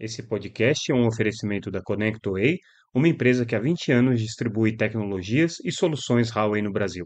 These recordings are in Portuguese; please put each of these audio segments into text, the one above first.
Esse podcast é um oferecimento da ConnectWay, uma empresa que há 20 anos distribui tecnologias e soluções Huawei no Brasil.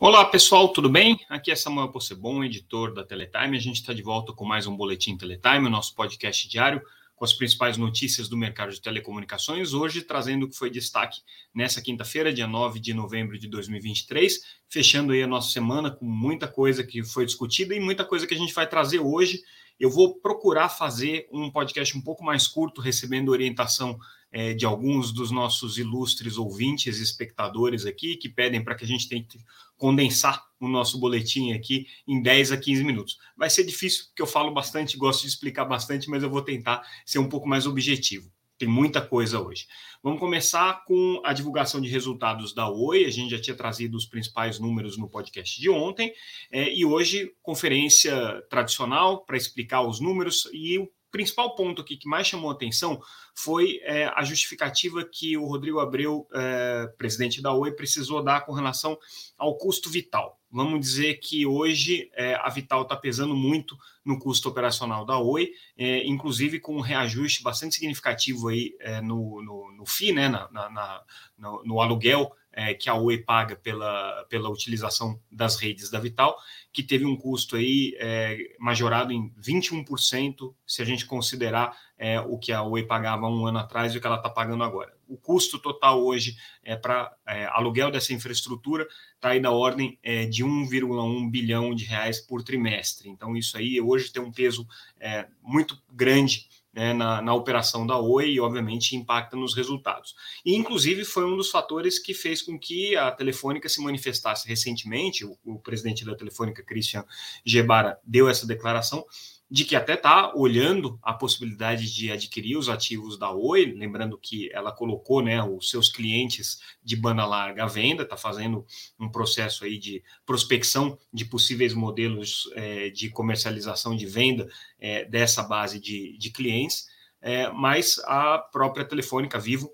Olá pessoal, tudo bem? Aqui é Samuel Possebon, editor da Teletime. A gente está de volta com mais um Boletim Teletime, o nosso podcast diário com as principais notícias do mercado de telecomunicações, hoje trazendo o que foi destaque nessa quinta-feira, dia 9 de novembro de 2023, fechando aí a nossa semana com muita coisa que foi discutida e muita coisa que a gente vai trazer hoje. Eu vou procurar fazer um podcast um pouco mais curto, recebendo orientação é, de alguns dos nossos ilustres ouvintes e espectadores aqui, que pedem para que a gente tente condensar o nosso boletim aqui em 10 a 15 minutos. Vai ser difícil, porque eu falo bastante, gosto de explicar bastante, mas eu vou tentar ser um pouco mais objetivo. Tem muita coisa hoje. Vamos começar com a divulgação de resultados da Oi. A gente já tinha trazido os principais números no podcast de ontem. É, e hoje, conferência tradicional para explicar os números. E o principal ponto aqui que mais chamou atenção foi é, a justificativa que o Rodrigo Abreu, é, presidente da Oi, precisou dar com relação ao custo vital. Vamos dizer que hoje é, a Vital está pesando muito no custo operacional da Oi, é, inclusive com um reajuste bastante significativo aí é, no, no, no FII, né, na, na, no, no aluguel é, que a Oi paga pela, pela utilização das redes da Vital, que teve um custo aí é, majorado em 21%, se a gente considerar é, o que a Oi pagava um ano atrás e o que ela está pagando agora. O custo total hoje é para é, aluguel dessa infraestrutura está aí da ordem é, de 1,1 bilhão de reais por trimestre. Então, isso aí hoje tem um peso é, muito grande né, na, na, operação da Oi e, obviamente, impacta nos resultados. E, inclusive, foi um dos fatores que fez com que a Telefônica se manifestasse recentemente. O, o presidente da Telefônica, Christian Gebara, deu essa declaração de que até está olhando a possibilidade de adquirir os ativos da Oi, lembrando que ela colocou né, os seus clientes de banda larga à venda, está fazendo um processo aí de prospecção de possíveis modelos é, de comercialização de venda é, dessa base de, de clientes, é, mas a própria Telefônica Vivo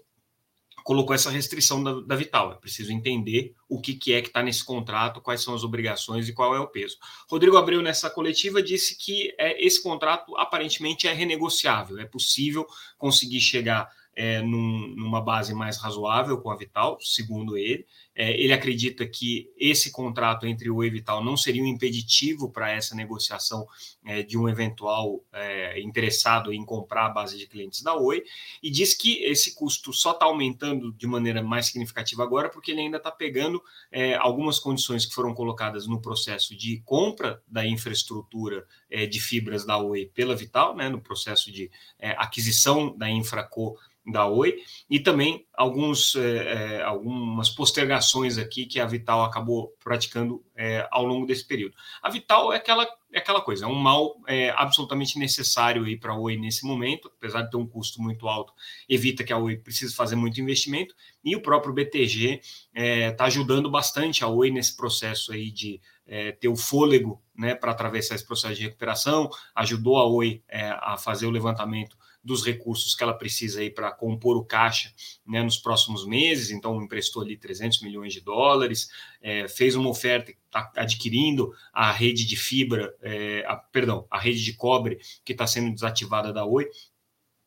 colocou essa restrição da, da Vital. É preciso entender o que, que é que está nesse contrato, quais são as obrigações e qual é o peso. Rodrigo Abreu, nessa coletiva, disse que é, esse contrato aparentemente é renegociável, é possível conseguir chegar é, num, numa base mais razoável com a Vital, segundo ele. É, ele acredita que esse contrato entre o e Vital não seria um impeditivo para essa negociação é, de um eventual é, interessado em comprar a base de clientes da Oi, e diz que esse custo só está aumentando de maneira mais significativa agora, porque ele ainda está pegando é, algumas condições que foram colocadas no processo de compra da infraestrutura é, de fibras da Oi pela Vital, né, no processo de é, aquisição da Infraco da Oi e também alguns, é, é, algumas postergações aqui que a Vital acabou praticando é, ao longo desse período. A Vital é aquela, é aquela coisa, é um mal é, absolutamente necessário para a Oi nesse momento, apesar de ter um custo muito alto, evita que a Oi precise fazer muito investimento e o próprio BTG está é, ajudando bastante a Oi nesse processo aí de é, ter o fôlego né, para atravessar esse processo de recuperação, ajudou a Oi a fazer o levantamento dos recursos que ela precisa aí para compor o caixa né, nos próximos meses, então emprestou ali 300 milhões de dólares, é, fez uma oferta, está adquirindo a rede de fibra, é, a, perdão, a rede de cobre que está sendo desativada da Oi,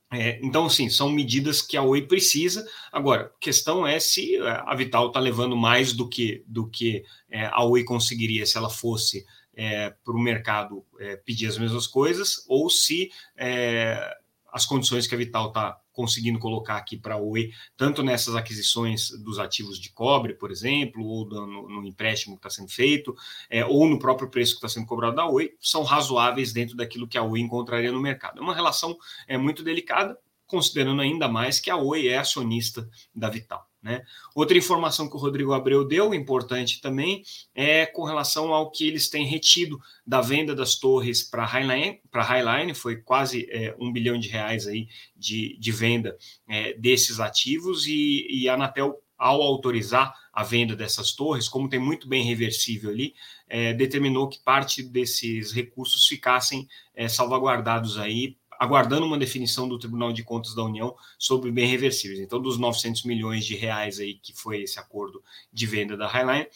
é, então, sim, são medidas que a Oi precisa. Agora, a questão é se é, a Vital está levando mais do que, do que é, a Oi conseguiria se ela fosse é, para o mercado é, pedir as mesmas coisas, ou se é, as condições que a Vital está conseguindo colocar aqui para a Oi, tanto nessas aquisições dos ativos de cobre, por exemplo, ou no, no empréstimo que está sendo feito, é, ou no próprio preço que está sendo cobrado da Oi, são razoáveis dentro daquilo que a Oi encontraria no mercado. É uma relação é, muito delicada, considerando ainda mais que a Oi é acionista da Vital. Né? Outra informação que o Rodrigo Abreu deu, importante também, é com relação ao que eles têm retido da venda das torres para Highline, para Highline, foi quase é, um bilhão de reais aí de, de venda é, desses ativos, e, e a Anatel, ao autorizar a venda dessas torres, como tem muito bem reversível ali, é, determinou que parte desses recursos ficassem é, salvaguardados aí aguardando uma definição do Tribunal de Contas da União sobre bem reversíveis. Então, dos 900 milhões de reais aí que foi esse acordo de venda da Highline,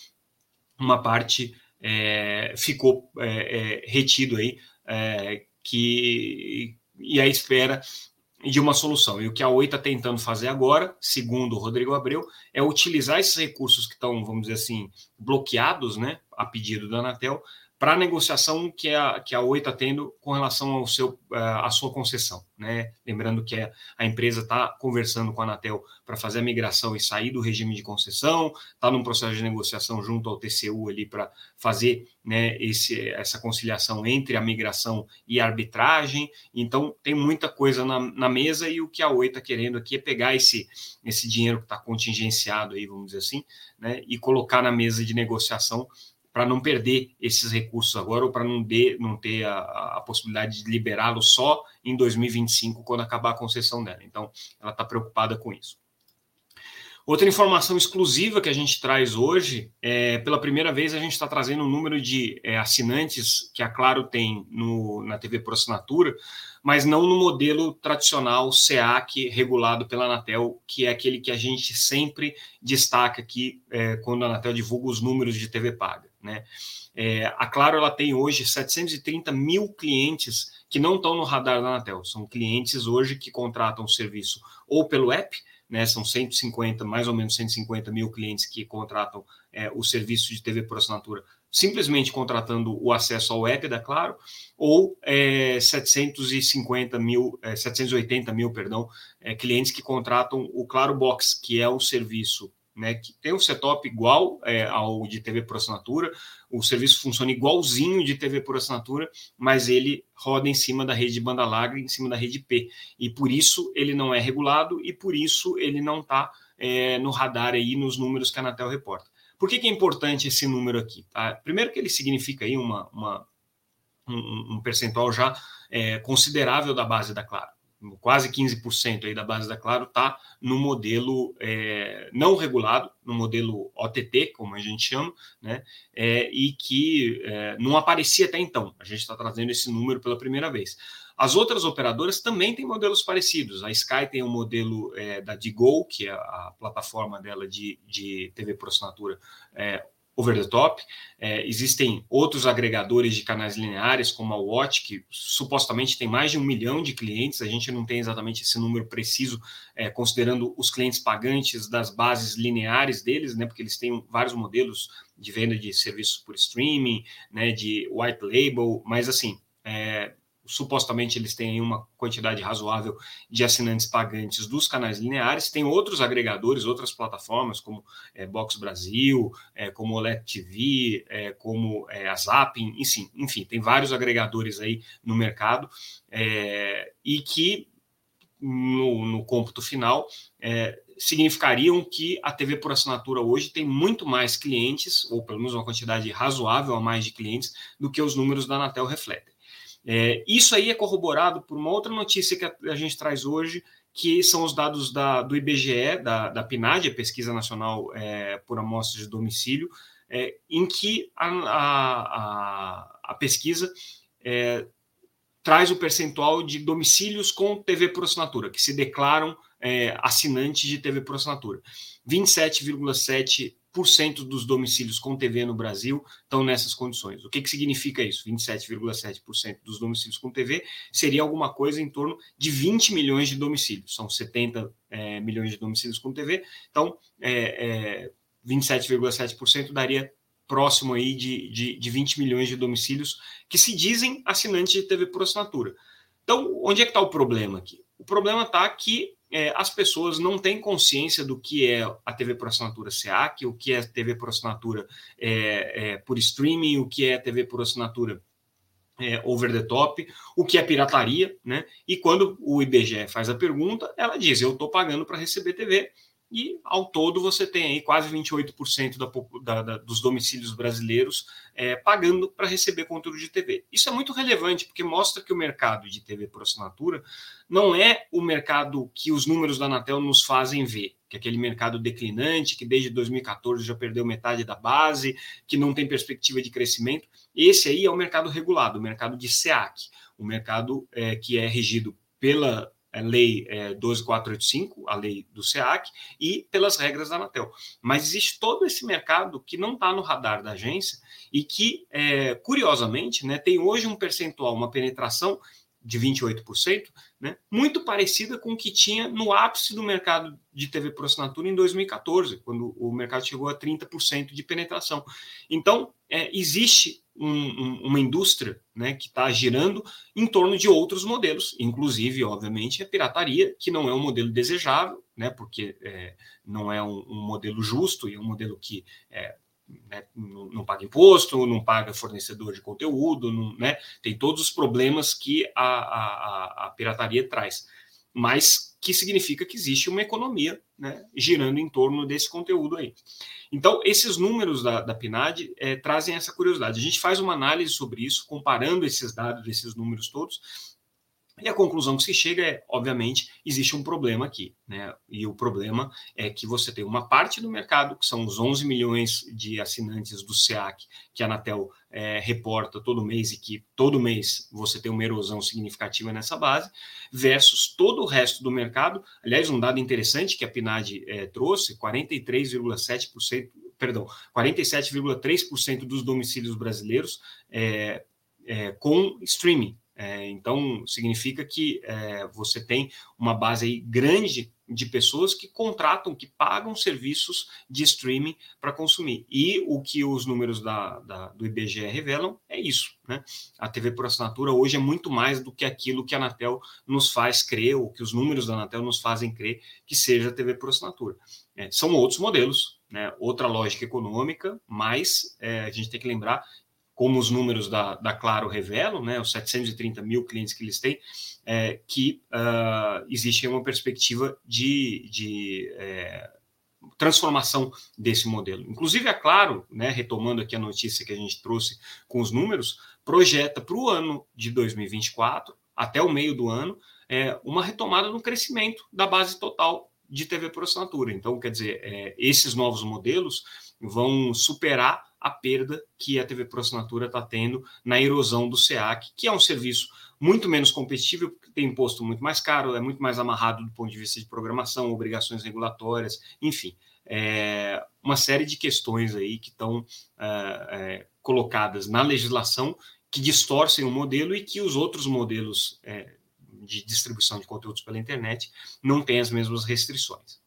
uma parte é, ficou é, é, retido aí, é, que e a espera de uma solução. E o que a Oi está tentando fazer agora, segundo o Rodrigo Abreu, é utilizar esses recursos que estão, vamos dizer assim, bloqueados, né, a pedido da Anatel, para a negociação que a, que a Oi está tendo com relação ao seu, eh, à sua concessão. Né? Lembrando que a, a empresa está conversando com a Anatel para fazer a migração e sair do regime de concessão, está num processo de negociação junto ao TCU ali para fazer né, esse, essa conciliação entre a migração e a arbitragem. Então, tem muita coisa na, na mesa e o que a Oi está querendo aqui é pegar esse, esse dinheiro que está contingenciado aí, vamos dizer assim, né, e colocar na mesa de negociação para não perder esses recursos agora ou para não, não ter a, a possibilidade de liberá-lo só em 2025, quando acabar a concessão dela. Então, ela está preocupada com isso. Outra informação exclusiva que a gente traz hoje, é, pela primeira vez a gente está trazendo o um número de é, assinantes que a Claro tem no, na TV por assinatura, mas não no modelo tradicional SEAC regulado pela Anatel, que é aquele que a gente sempre destaca aqui é, quando a Anatel divulga os números de TV paga. Né? É, a Claro ela tem hoje 730 mil clientes que não estão no radar da Anatel. São clientes hoje que contratam o serviço ou pelo app, né, são 150, mais ou menos 150 mil clientes que contratam é, o serviço de TV por assinatura simplesmente contratando o acesso ao app da Claro, ou é, 750 mil, é, 780 mil, perdão, é, clientes que contratam o Claro Box, que é o serviço né, que tem um setup igual é, ao de TV por assinatura, o serviço funciona igualzinho de TV por assinatura, mas ele roda em cima da rede de banda larga, em cima da rede P, e por isso ele não é regulado e por isso ele não está é, no radar aí nos números que a Anatel reporta. Por que, que é importante esse número aqui? Tá? Primeiro que ele significa aí uma, uma um, um, percentual já é, considerável da base da Claro quase 15% aí da base da Claro está no modelo é, não regulado, no modelo OTT, como a gente chama, né? É, e que é, não aparecia até então. A gente está trazendo esse número pela primeira vez. As outras operadoras também têm modelos parecidos. A Sky tem o um modelo é, da Digo, que é a plataforma dela de, de TV por assinatura é, over the top. É, existem outros agregadores de canais lineares, como a Watch, que supostamente tem mais de um milhão de clientes. A gente não tem exatamente esse número preciso, é, considerando os clientes pagantes das bases lineares deles, né? Porque eles têm vários modelos de venda de serviços por streaming, né? De white label, mas assim. É, supostamente eles têm uma quantidade razoável de assinantes pagantes dos canais lineares. Tem outros agregadores, outras plataformas, como é, Box Brasil, é, como OLED TV, é, como é, a Zapping, enfim, enfim, tem vários agregadores aí no mercado e que no, no cômputo final significariam que a TV por assinatura hoje tem muito mais clientes, ou pelo menos uma quantidade razoável a mais de clientes, do que os números da Anatel refletem. É, isso aí é corroborado por uma outra notícia que a, a gente traz hoje, que são os dados da, do IBGE, da, da PNAD, a Pesquisa Nacional é, por Amostras de Domicílio, é, em que a, a, a pesquisa é, traz o percentual de domicílios com TV por assinatura, que se declaram é, assinantes de TV por assinatura. 27,7% dos domicílios com TV no Brasil estão nessas condições. O que, que significa isso? 27,7% dos domicílios com TV seria alguma coisa em torno de 20 milhões de domicílios. São 70 é, milhões de domicílios com TV. Então, é, é, 27,7% daria próximo aí de, de, de 20 milhões de domicílios que se dizem assinantes de TV por assinatura. Então, onde é que está o problema aqui? O problema está que é, as pessoas não têm consciência do que é a TV por assinatura SEAC, o que é TV por assinatura é, é, por streaming, o que é TV por assinatura é, over the top, o que é pirataria, né? E quando o IBGE faz a pergunta, ela diz: eu estou pagando para receber TV, e ao todo você tem aí quase 28% da, da, da, dos domicílios brasileiros é, pagando para receber conteúdo de TV. Isso é muito relevante porque mostra que o mercado de TV por assinatura não é o mercado que os números da Anatel nos fazem ver, que é aquele mercado declinante, que desde 2014 já perdeu metade da base, que não tem perspectiva de crescimento. Esse aí é o mercado regulado, o mercado de SEAC, o mercado é, que é regido pela Lei é, 12485, a lei do SEAC, e pelas regras da Anatel. Mas existe todo esse mercado que não está no radar da agência e que, é, curiosamente, né, tem hoje um percentual, uma penetração de 28%, né, muito parecida com o que tinha no ápice do mercado de TV por assinatura em 2014, quando o mercado chegou a 30% de penetração. Então, é, existe um, uma indústria né, que está girando em torno de outros modelos, inclusive, obviamente, a pirataria, que não é um modelo desejável, né, porque é, não é um, um, modelo justo e é um modelo que é, né, não, não, paga imposto, não paga fornecedor de conteúdo, não, né, tem todos os problemas que a, a, a, pirataria traz, mas que significa que existe uma economia né, girando em torno desse conteúdo aí. Então, esses números da, da PNAD é, trazem essa curiosidade. A gente faz uma análise sobre isso, comparando esses dados, esses números todos, e a conclusão que se chega é, obviamente, existe um problema aqui, né? E o problema é que você tem uma parte do mercado, que são os 11 milhões de assinantes do SEAC, que a Anatel é, reporta todo mês e que todo mês você tem uma erosão significativa nessa base, versus todo o resto do mercado. Aliás, um dado interessante que a PNAD é, trouxe: 43,7%, perdão, 47,3% dos domicílios brasileiros é, é, com streaming. É, então, significa que é, você tem uma base grande de pessoas que contratam, que pagam serviços de streaming para consumir. E o que os números da, da, do IBGE revelam é isso. Né? A TV por assinatura hoje é muito mais do que aquilo que a Anatel nos faz crer, ou que os números da Anatel nos fazem crer que seja a TV por assinatura. É, são outros modelos, né? outra lógica econômica, mas é, a gente tem que lembrar como os números da, da Claro revelam, né, os 730 mil clientes que eles têm, é, que uh, existe uma perspectiva de, de é, transformação desse modelo. Inclusive, a Claro, né, retomando aqui a notícia que a gente trouxe com os números, projeta para o ano de 2024, até o meio do ano, é, uma retomada no crescimento da base total de TV por assinatura. Então, quer dizer, é, esses novos modelos vão superar a perda que a TV por assinatura está tendo na erosão do SEAC, que é um serviço muito menos competitivo, porque tem imposto muito mais caro, é muito mais amarrado do ponto de vista de programação, obrigações regulatórias, enfim, é uma série de questões aí que estão é, é, colocadas na legislação que distorcem o modelo e que os outros modelos é, de distribuição de conteúdos pela internet não têm as mesmas restrições.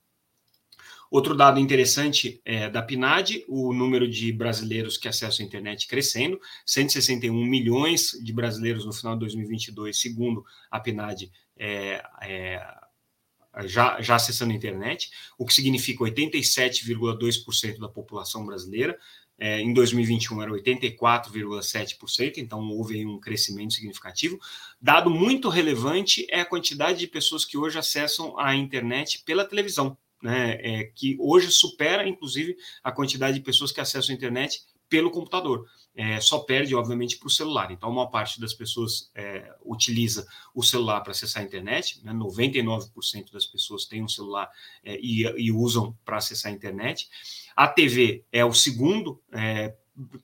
Outro dado interessante é da PNAD, o número de brasileiros que acessam a internet crescendo, 161 milhões de brasileiros no final de 2022, segundo a PNAD, é, é, já, já acessando a internet, o que significa 87,2% da população brasileira. É, em 2021 era 84,7%, então houve um crescimento significativo. Dado muito relevante é a quantidade de pessoas que hoje acessam a internet pela televisão né, é, que hoje supera, inclusive, a quantidade de pessoas que acessam a internet pelo computador. É, só perde, obviamente, para o celular. Então, uma parte das pessoas é, utiliza o celular para acessar a internet, né? 99% das pessoas têm um celular é, e, e, usam para acessar a internet. A TV é o segundo é,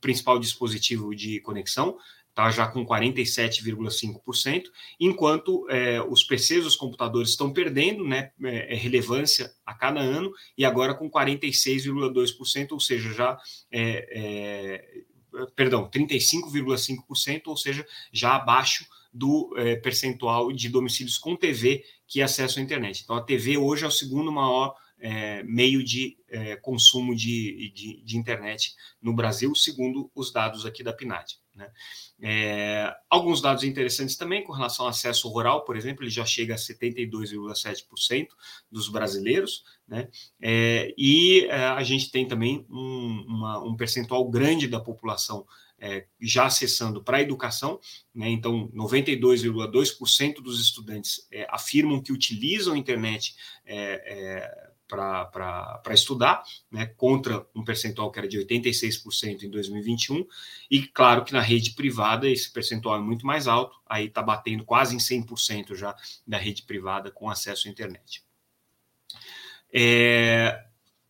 principal dispositivo de conexão, está já com 47,5%, enquanto é, os PCs, os computadores, estão perdendo né, é, é, relevância a cada ano, e agora com 46,2%, ou seja, já é, é perdão, 35,5%, ou seja, já abaixo do é, percentual de domicílios com TV que acessam a internet. Então, a TV hoje é o segundo maior é, meio de é, consumo de, de, de, internet no Brasil, segundo os dados aqui da PNAD. Né? É, alguns dados interessantes também com relação ao acesso rural, por exemplo, ele já chega a 72,7% dos brasileiros, né? É, e é, a gente tem também um, uma, um percentual grande da população é, já acessando para a educação, né? então 92,2% dos estudantes é, afirmam que utilizam a internet é, é para estudar, né, contra um percentual que era de 86% em 2021, e claro que na rede privada esse percentual é muito mais alto, aí está batendo quase em 100% já da rede privada com acesso à internet. É,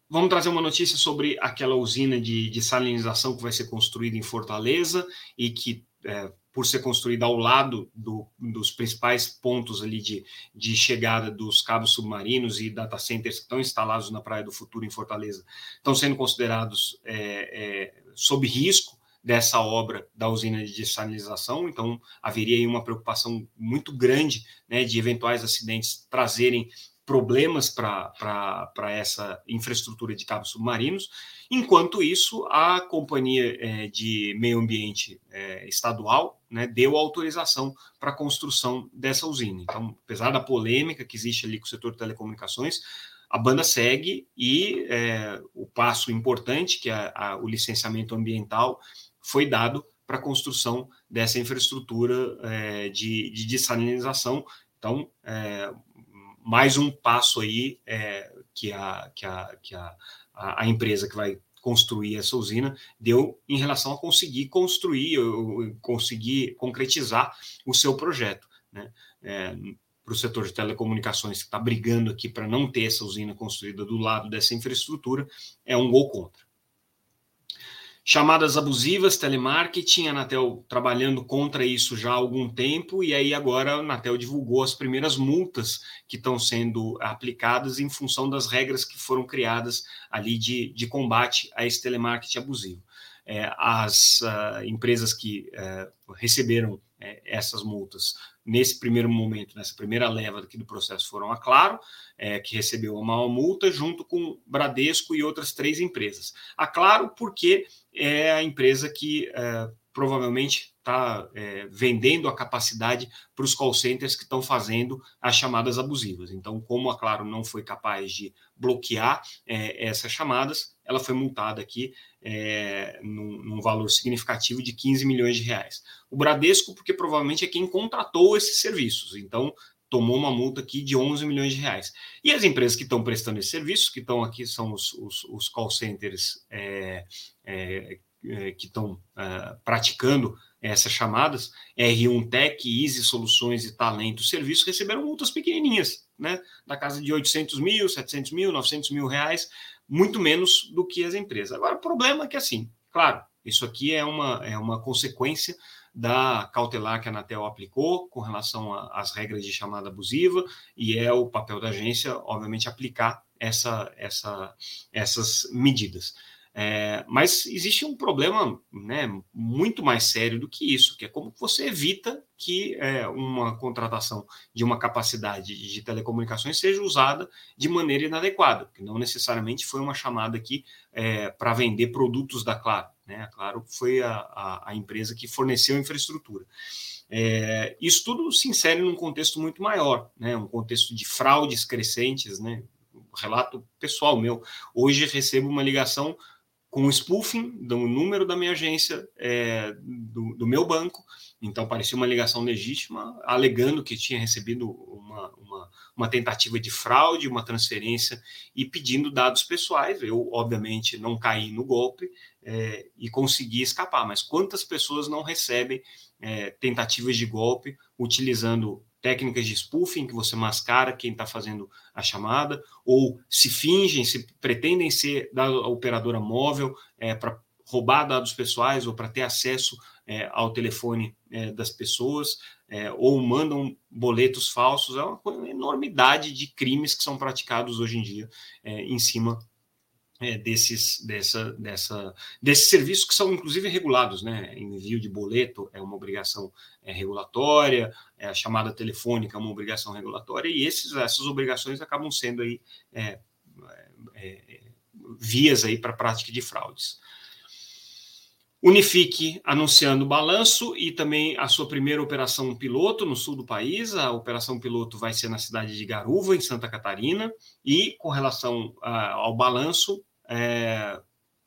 vamos trazer uma notícia sobre aquela usina de, de salinização que vai ser construída em Fortaleza e que é, por ser construída ao lado do, dos principais pontos ali de, de chegada dos cabos submarinos e data centers que estão instalados na Praia do Futuro, em Fortaleza, estão sendo considerados é, é, sob risco dessa obra da usina de dessalinização, então haveria aí uma preocupação muito grande né, de eventuais acidentes trazerem problemas para essa infraestrutura de cabos submarinos. Enquanto isso, a Companhia é, de Meio Ambiente é, Estadual né, deu autorização para a construção dessa usina. Então, apesar da polêmica que existe ali com o setor de telecomunicações, a banda segue e é, o passo importante, que é o licenciamento ambiental, foi dado para a construção dessa infraestrutura é, de, de dessalinização. Então, é, mais um passo aí é, que, a, que, a, que a, a, empresa que vai construir essa usina deu em relação a conseguir construir, conseguir concretizar o seu projeto. Né? É, para o setor de telecomunicações que está brigando aqui para não ter essa usina construída do lado dessa infraestrutura, é um gol contra. Chamadas abusivas, telemarketing, a Anatel trabalhando contra isso já há algum tempo, e aí agora a Anatel divulgou as primeiras multas que estão sendo aplicadas em função das regras que foram criadas ali de, de combate a esse telemarketing abusivo. É, as uh, empresas que uh, receberam é, essas multas nesse primeiro momento, nessa primeira leva aqui do processo, foram a Claro, é, que recebeu uma multa, junto com Bradesco e outras três empresas. A Claro, porque é a empresa que é, provavelmente está é, vendendo a capacidade para os call centers que estão fazendo as chamadas abusivas. Então, como a Claro não foi capaz de bloquear é, essas chamadas, ela foi multada aqui é, num, num, valor significativo de 15 milhões de reais. O Bradesco, porque provavelmente é quem contratou esses serviços, então tomou uma multa aqui de 11 milhões de reais. E as empresas que estão prestando esse serviço, que estão aqui, são os, os, os call centers é, que estão é, praticando essas chamadas, R1 Tech, Easy Soluções e Talento Serviço, receberam multas pequenininhas, né, da casa de 800 mil, 700 mil, 900 mil reais, muito menos do que as empresas. Agora, o problema é que, assim, claro, isso aqui é uma, é uma consequência da cautelar que a Anatel aplicou com relação às regras de chamada abusiva, e é o papel da agência, obviamente, aplicar essa, essa, essas medidas. É, mas existe um problema né, muito mais sério do que isso, que é como você evita que é, uma contratação de uma capacidade de telecomunicações seja usada de maneira inadequada, porque não necessariamente foi uma chamada aqui é, para vender produtos da Claro. Né? A Claro foi a, a, a empresa que forneceu infraestrutura. É, isso tudo se insere num contexto muito maior, né? um contexto de fraudes crescentes, né? relato pessoal meu. Hoje recebo uma ligação com o spoofing do número da minha agência, é, do, do, meu banco. Então, parecia uma ligação legítima, alegando que tinha recebido uma, uma, uma, tentativa de fraude, uma transferência e pedindo dados pessoais. Eu, obviamente, não caí no golpe é, e consegui escapar. Mas quantas pessoas não recebem é, tentativas de golpe utilizando técnicas de spoofing, que você mascara quem está fazendo a chamada, ou se fingem, se pretendem ser da operadora móvel é, para roubar dados pessoais ou para ter acesso é, ao telefone é, das pessoas, é, ou mandam boletos falsos. É uma enormidade de crimes que são praticados hoje em dia é, em cima é, desses, dessa, dessa, desses serviços que são inclusive regulados, né? Envio de boleto é uma obrigação é, regulatória, é, a chamada telefônica é uma obrigação regulatória, e esses, essas obrigações acabam sendo aí é, é, é, vias aí para prática de fraudes. Unifique anunciando balanço e também a sua primeira operação piloto no sul do país. A operação piloto vai ser na cidade de Garuva, em Santa Catarina. E com relação a, ao balanço, é,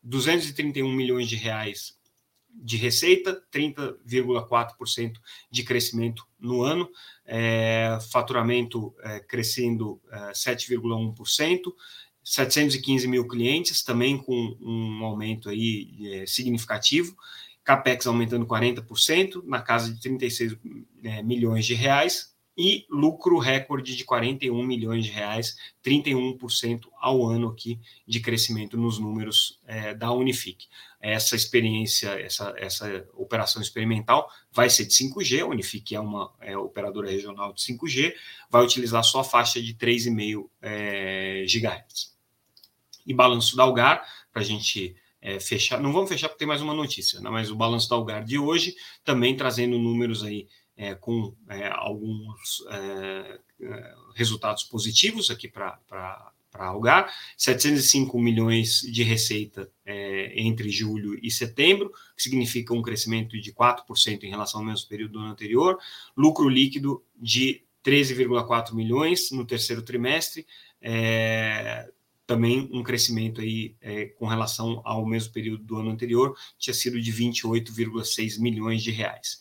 231 milhões de reais de receita, 30,4% de crescimento no ano, é, faturamento é, crescendo é, 7,1%, 715 mil clientes, também com um aumento aí é, significativo, capex aumentando 40%, na casa de 36 é, milhões de reais, e lucro recorde de 41 milhões de reais, 31% ao ano aqui de crescimento nos números é, da Unifique. Essa experiência, essa, essa operação experimental vai ser de 5G, a Unifique é uma é, operadora regional de 5G, vai utilizar só a faixa de 3,5 é, GHz. E balanço da Algar, para a gente é, fechar, não vamos fechar porque tem mais uma notícia, né? mas o balanço da Algar de hoje, também trazendo números aí é, com é, alguns é, é, resultados positivos aqui para Algar, 705 milhões de receita é, entre julho e setembro, que significa um crescimento de 4% em relação ao mesmo período do ano anterior, lucro líquido de 13,4 milhões no terceiro trimestre, é, também um crescimento aí é, com relação ao mesmo período do ano anterior, tinha sido de 28,6 milhões de reais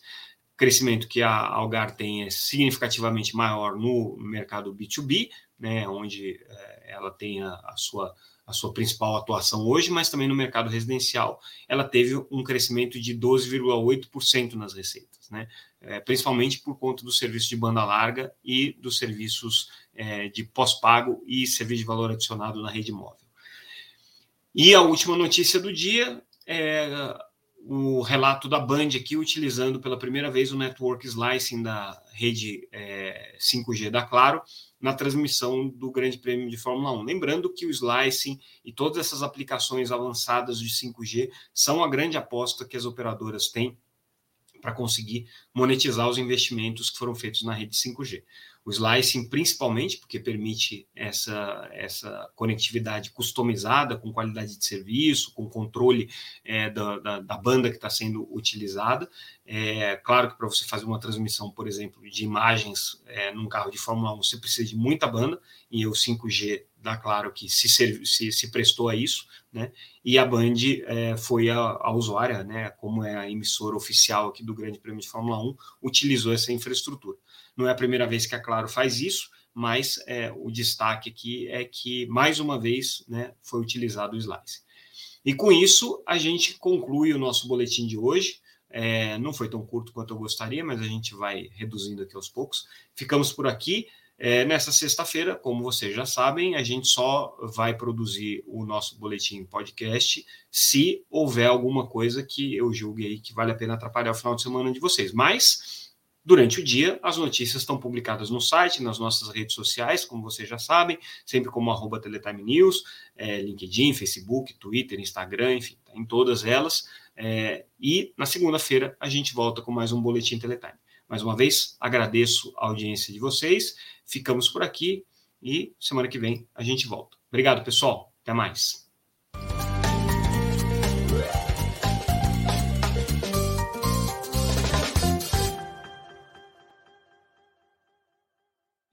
crescimento que a Algar tem é significativamente maior no mercado B2B, né, onde é, ela tem a, a, sua, a sua principal atuação hoje, mas também no mercado residencial, ela teve um crescimento de 12,8% nas receitas, né, é, principalmente por conta do serviço de banda larga e dos serviços é, de pós-pago e serviço de valor adicionado na rede móvel. E a última notícia do dia é o relato da Band aqui, utilizando pela primeira vez o network slicing da rede é, 5G da Claro na transmissão do Grande Prêmio de Fórmula 1. Lembrando que o slicing e todas essas aplicações avançadas de 5G são a grande aposta que as operadoras têm para conseguir monetizar os investimentos que foram feitos na rede 5G o slicing principalmente porque permite essa, essa conectividade customizada, com qualidade de serviço, com controle é, da, da, da, banda que está sendo utilizada. É, claro que para você fazer uma transmissão, por exemplo, de imagens é, num carro de Fórmula 1, você precisa de muita banda, e o 5G dá claro que se, se, se prestou a isso, né? E a Band é, foi a, a, usuária, né? Como é a emissora oficial aqui do Grande Prêmio de Fórmula 1, utilizou essa infraestrutura. Não é a primeira vez que a Claro faz isso, mas é, o destaque aqui é que, mais uma vez, né, foi utilizado o Slice. E com isso, a gente conclui o nosso boletim de hoje. É, não foi tão curto quanto eu gostaria, mas a gente vai reduzindo aqui aos poucos. Ficamos por aqui. É, nessa sexta-feira, como vocês já sabem, a gente só vai produzir o nosso boletim podcast se houver alguma coisa que eu julgue aí que vale a pena atrapalhar o final de semana de vocês. Mas Durante o dia, as notícias estão publicadas no site, nas nossas redes sociais, como vocês já sabem, sempre como arroba Teletime News, é, LinkedIn, Facebook, Twitter, Instagram, enfim, tá em todas elas. É, e na segunda-feira a gente volta com mais um Boletim Teletime. Mais uma vez, agradeço a audiência de vocês, ficamos por aqui e semana que vem a gente volta. Obrigado, pessoal. Até mais.